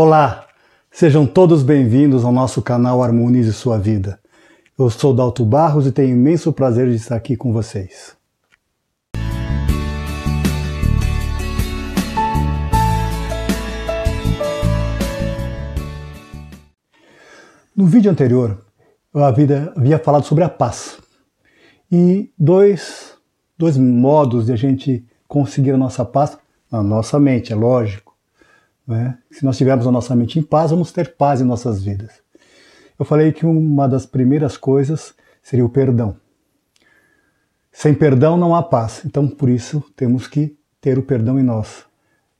Olá, sejam todos bem-vindos ao nosso canal Harmonize Sua Vida. Eu sou Dalto Barros e tenho imenso prazer de estar aqui com vocês. No vídeo anterior, eu havia, falado sobre a paz e dois, dois modos de a gente conseguir a nossa paz na nossa mente, é lógico. Né? Se nós tivermos a nossa mente em paz, vamos ter paz em nossas vidas. Eu falei que uma das primeiras coisas seria o perdão. Sem perdão não há paz. Então, por isso, temos que ter o perdão em nós.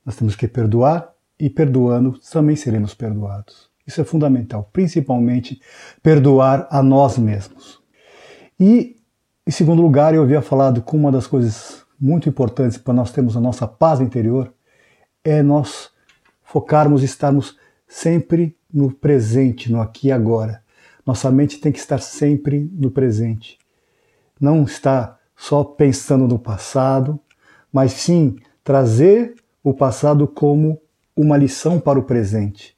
Nós temos que perdoar e perdoando também seremos perdoados. Isso é fundamental, principalmente perdoar a nós mesmos. E, em segundo lugar, eu havia falado que uma das coisas muito importantes para nós termos a nossa paz interior é nós focarmos e estarmos sempre no presente, no aqui e agora. Nossa mente tem que estar sempre no presente. Não estar só pensando no passado, mas sim trazer o passado como uma lição para o presente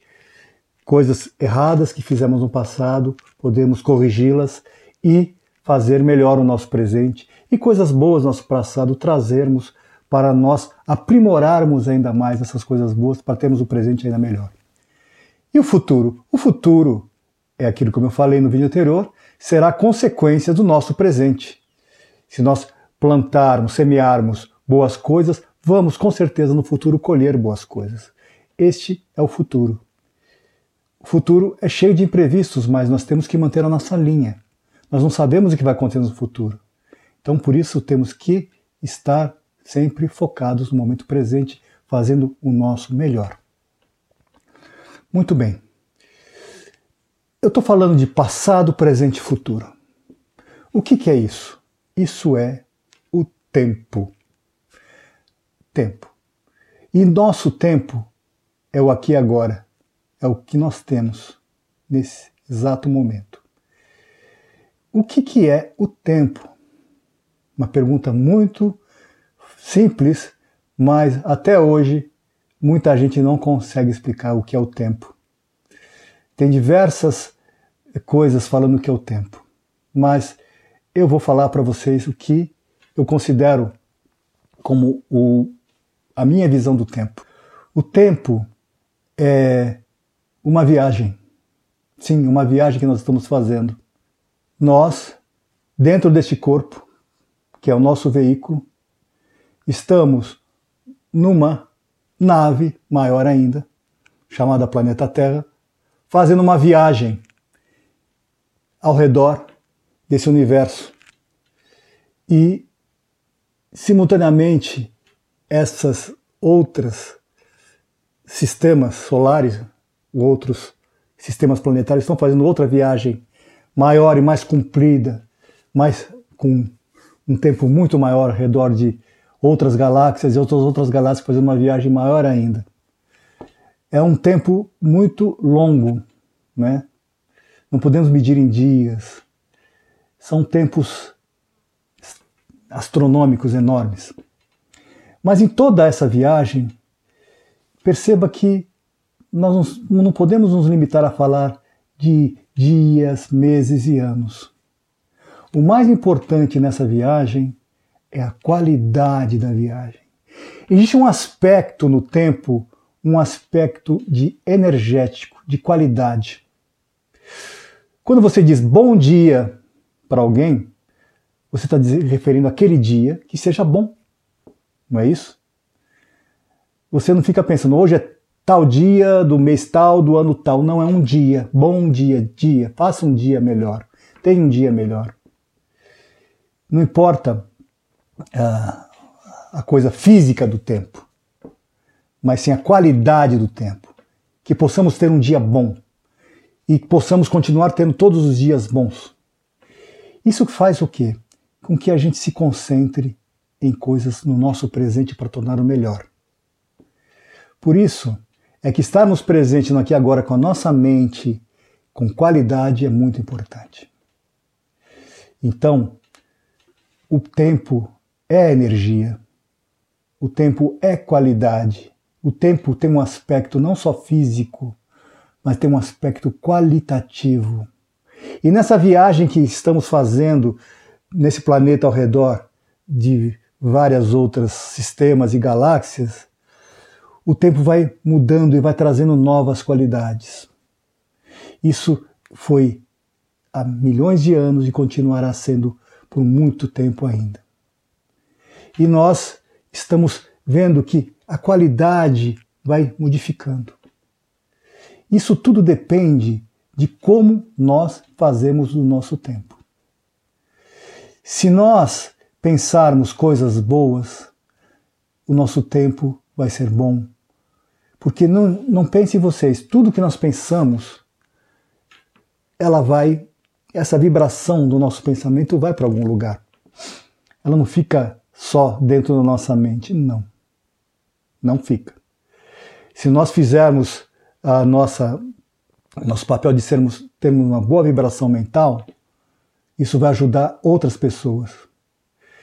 coisas erradas que fizemos no passado, podemos corrigi-las e fazer melhor o nosso presente e coisas boas do nosso passado trazermos para nós aprimorarmos ainda mais essas coisas boas para termos o presente ainda melhor. E o futuro? O futuro é aquilo como eu falei no vídeo anterior, será consequência do nosso presente. Se nós plantarmos, semearmos boas coisas, vamos com certeza no futuro colher boas coisas. Este é o futuro. O futuro é cheio de imprevistos, mas nós temos que manter a nossa linha. Nós não sabemos o que vai acontecer no futuro. Então, por isso, temos que estar sempre focados no momento presente, fazendo o nosso melhor. Muito bem. Eu estou falando de passado, presente e futuro. O que, que é isso? Isso é o tempo. Tempo. E nosso tempo é o aqui e agora é o que nós temos nesse exato momento. O que, que é o tempo? Uma pergunta muito simples, mas até hoje muita gente não consegue explicar o que é o tempo. Tem diversas coisas falando o que é o tempo, mas eu vou falar para vocês o que eu considero como o, a minha visão do tempo. O tempo é uma viagem. Sim, uma viagem que nós estamos fazendo. Nós, dentro deste corpo, que é o nosso veículo, estamos numa nave maior ainda, chamada Planeta Terra, fazendo uma viagem ao redor desse universo. E, simultaneamente, essas outras sistemas solares outros sistemas planetários estão fazendo outra viagem maior e mais comprida, mais com um tempo muito maior ao redor de outras galáxias e outras outras galáxias fazendo uma viagem maior ainda. É um tempo muito longo, né? Não podemos medir em dias. São tempos astronômicos enormes. Mas em toda essa viagem, perceba que nós não podemos nos limitar a falar de dias, meses e anos. O mais importante nessa viagem é a qualidade da viagem. Existe um aspecto no tempo, um aspecto de energético, de qualidade. Quando você diz bom dia para alguém, você está referindo àquele dia que seja bom, não é isso? Você não fica pensando, hoje é tal dia do mês tal, do ano tal. Não é um dia. Bom dia, dia. Faça um dia melhor. Tenha um dia melhor. Não importa uh, a coisa física do tempo, mas sim a qualidade do tempo. Que possamos ter um dia bom e possamos continuar tendo todos os dias bons. Isso faz o quê? Com que a gente se concentre em coisas no nosso presente para tornar o melhor. Por isso, é que estarmos presentes no aqui e agora com a nossa mente com qualidade é muito importante. Então, o tempo é energia, o tempo é qualidade o tempo tem um aspecto não só físico, mas tem um aspecto qualitativo. E nessa viagem que estamos fazendo nesse planeta ao redor de várias outras sistemas e galáxias, o tempo vai mudando e vai trazendo novas qualidades. Isso foi há milhões de anos e continuará sendo por muito tempo ainda. E nós estamos vendo que a qualidade vai modificando. Isso tudo depende de como nós fazemos o nosso tempo. Se nós pensarmos coisas boas, o nosso tempo vai ser bom. Porque não, não pensem vocês, tudo que nós pensamos, ela vai, essa vibração do nosso pensamento vai para algum lugar. Ela não fica só dentro da nossa mente, não. Não fica. Se nós fizermos a nossa nosso papel de sermos termos uma boa vibração mental, isso vai ajudar outras pessoas.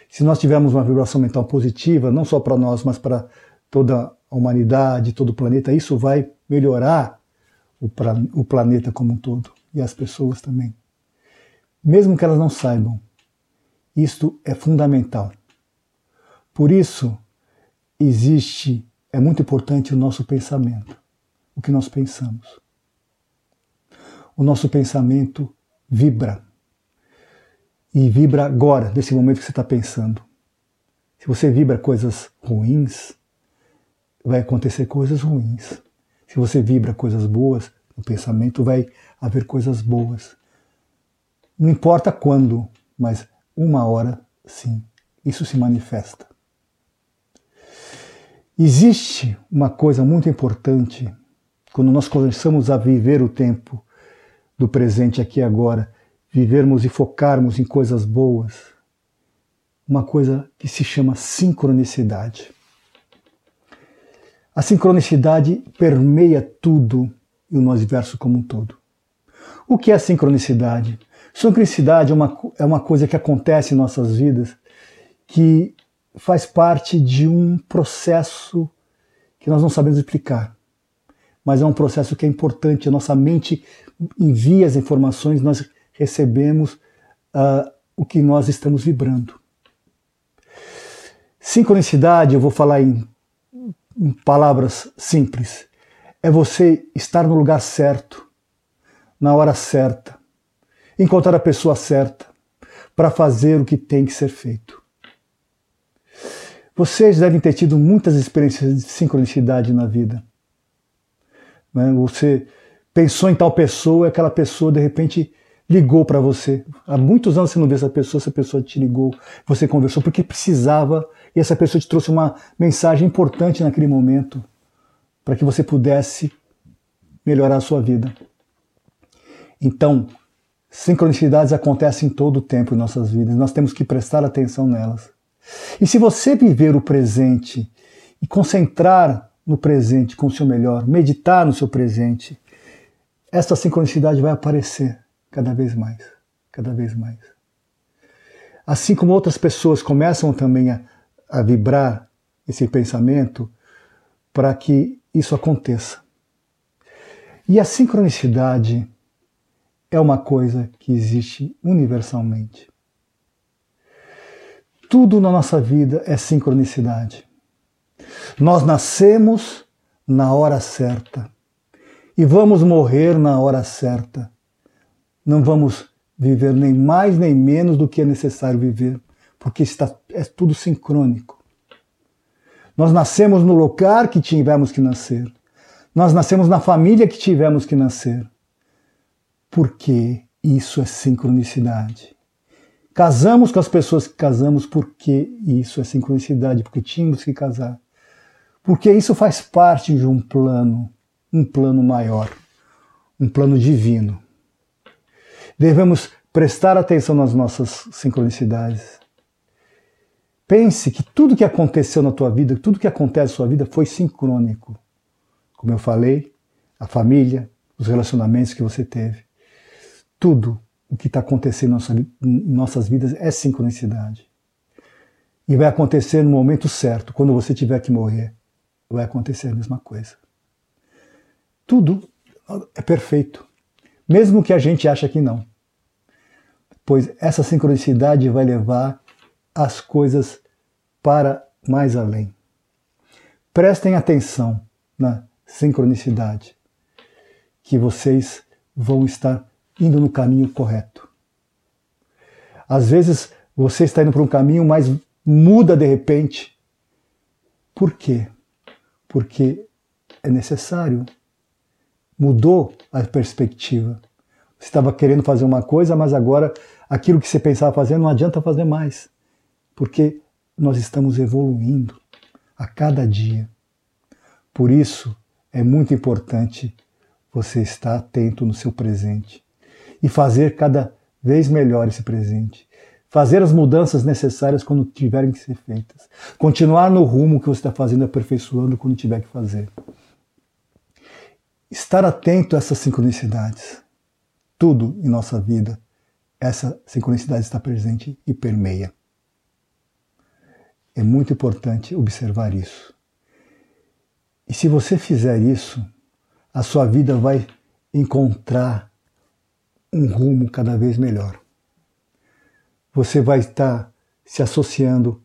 Se nós tivermos uma vibração mental positiva, não só para nós, mas para toda a humanidade, todo o planeta, isso vai melhorar o, pra, o planeta como um todo e as pessoas também. Mesmo que elas não saibam, isto é fundamental. Por isso, existe, é muito importante o nosso pensamento, o que nós pensamos. O nosso pensamento vibra. E vibra agora, nesse momento que você está pensando. Se você vibra coisas ruins, vai acontecer coisas ruins. Se você vibra coisas boas, no pensamento vai haver coisas boas. Não importa quando, mas uma hora sim, isso se manifesta. Existe uma coisa muito importante quando nós começamos a viver o tempo do presente aqui e agora, vivermos e focarmos em coisas boas, uma coisa que se chama sincronicidade. A sincronicidade permeia tudo e o universo como um todo. O que é sincronicidade? Sincronicidade é uma, é uma coisa que acontece em nossas vidas que faz parte de um processo que nós não sabemos explicar. Mas é um processo que é importante. A nossa mente envia as informações, nós recebemos uh, o que nós estamos vibrando. Sincronicidade, eu vou falar em em palavras simples, é você estar no lugar certo, na hora certa, encontrar a pessoa certa para fazer o que tem que ser feito. Vocês devem ter tido muitas experiências de sincronicidade na vida. Né? Você pensou em tal pessoa e aquela pessoa de repente ligou para você. Há muitos anos você não vê essa pessoa, essa pessoa te ligou, você conversou porque precisava e essa pessoa te trouxe uma mensagem importante naquele momento para que você pudesse melhorar a sua vida. Então, sincronicidades acontecem todo o tempo em nossas vidas, nós temos que prestar atenção nelas. E se você viver o presente e concentrar no presente com o seu melhor, meditar no seu presente, essa sincronicidade vai aparecer cada vez mais, cada vez mais. Assim como outras pessoas começam também a, a vibrar esse pensamento para que isso aconteça. E a sincronicidade é uma coisa que existe universalmente. Tudo na nossa vida é sincronicidade. Nós nascemos na hora certa e vamos morrer na hora certa não vamos viver nem mais nem menos do que é necessário viver, porque está, é tudo sincrônico. Nós nascemos no lugar que tivemos que nascer. Nós nascemos na família que tivemos que nascer. Porque isso é sincronicidade. Casamos com as pessoas que casamos porque isso é sincronicidade, porque tínhamos que casar. Porque isso faz parte de um plano, um plano maior, um plano divino. Devemos prestar atenção nas nossas sincronicidades. Pense que tudo que aconteceu na tua vida, tudo que acontece na sua vida foi sincrônico. Como eu falei, a família, os relacionamentos que você teve. Tudo o que está acontecendo em nossas vidas é sincronicidade. E vai acontecer no momento certo, quando você tiver que morrer. vai acontecer a mesma coisa. Tudo é perfeito, mesmo que a gente ache que não. Pois essa sincronicidade vai levar as coisas para mais além. Prestem atenção na sincronicidade, que vocês vão estar indo no caminho correto. Às vezes você está indo para um caminho, mas muda de repente. Por quê? Porque é necessário. Mudou a perspectiva. Você estava querendo fazer uma coisa, mas agora aquilo que você pensava fazer não adianta fazer mais. Porque nós estamos evoluindo a cada dia. Por isso é muito importante você estar atento no seu presente e fazer cada vez melhor esse presente. Fazer as mudanças necessárias quando tiverem que ser feitas. Continuar no rumo que você está fazendo, aperfeiçoando quando tiver que fazer. Estar atento a essas sincronicidades. Tudo em nossa vida, essa sincronicidade está presente e permeia. É muito importante observar isso. E se você fizer isso, a sua vida vai encontrar um rumo cada vez melhor. Você vai estar se associando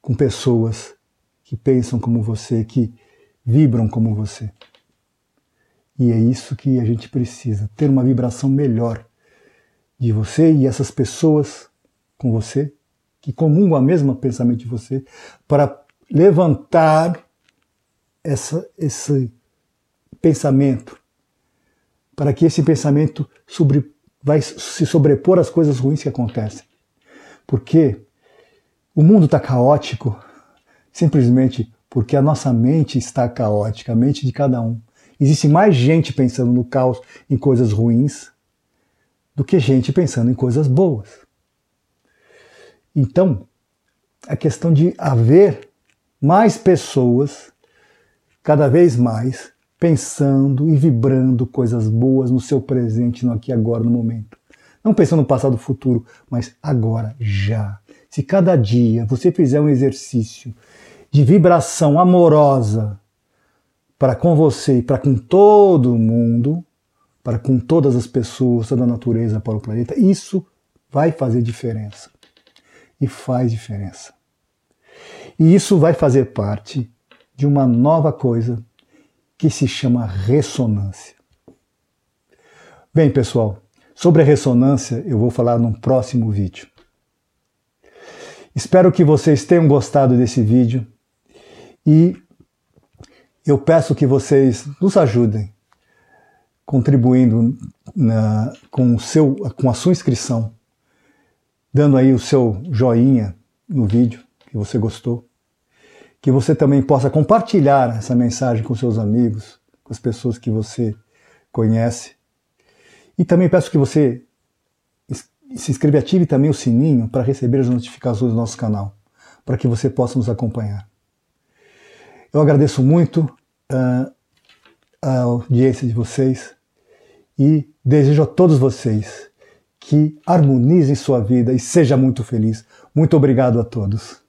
com pessoas que pensam como você, que vibram como você. E é isso que a gente precisa, ter uma vibração melhor de você e essas pessoas com você, que comungam o mesmo pensamento de você, para levantar essa, esse pensamento, para que esse pensamento sobre, vai se sobrepor às coisas ruins que acontecem. Porque o mundo está caótico simplesmente porque a nossa mente está caótica, a mente de cada um. Existe mais gente pensando no caos, em coisas ruins, do que gente pensando em coisas boas. Então, a questão de haver mais pessoas cada vez mais pensando e vibrando coisas boas no seu presente, no aqui agora, no momento. Não pensando no passado, futuro, mas agora, já. Se cada dia você fizer um exercício de vibração amorosa para com você e para com todo mundo, para com todas as pessoas, toda a natureza, para o planeta, isso vai fazer diferença. E faz diferença. E isso vai fazer parte de uma nova coisa que se chama ressonância. Bem, pessoal, sobre a ressonância eu vou falar num próximo vídeo. Espero que vocês tenham gostado desse vídeo e eu peço que vocês nos ajudem contribuindo na, com, o seu, com a sua inscrição, dando aí o seu joinha no vídeo que você gostou que você também possa compartilhar essa mensagem com seus amigos, com as pessoas que você conhece. E também peço que você se inscreva e ative também o sininho para receber as notificações do nosso canal, para que você possa nos acompanhar. Eu agradeço muito uh, a audiência de vocês e desejo a todos vocês que harmonizem sua vida e seja muito feliz. Muito obrigado a todos.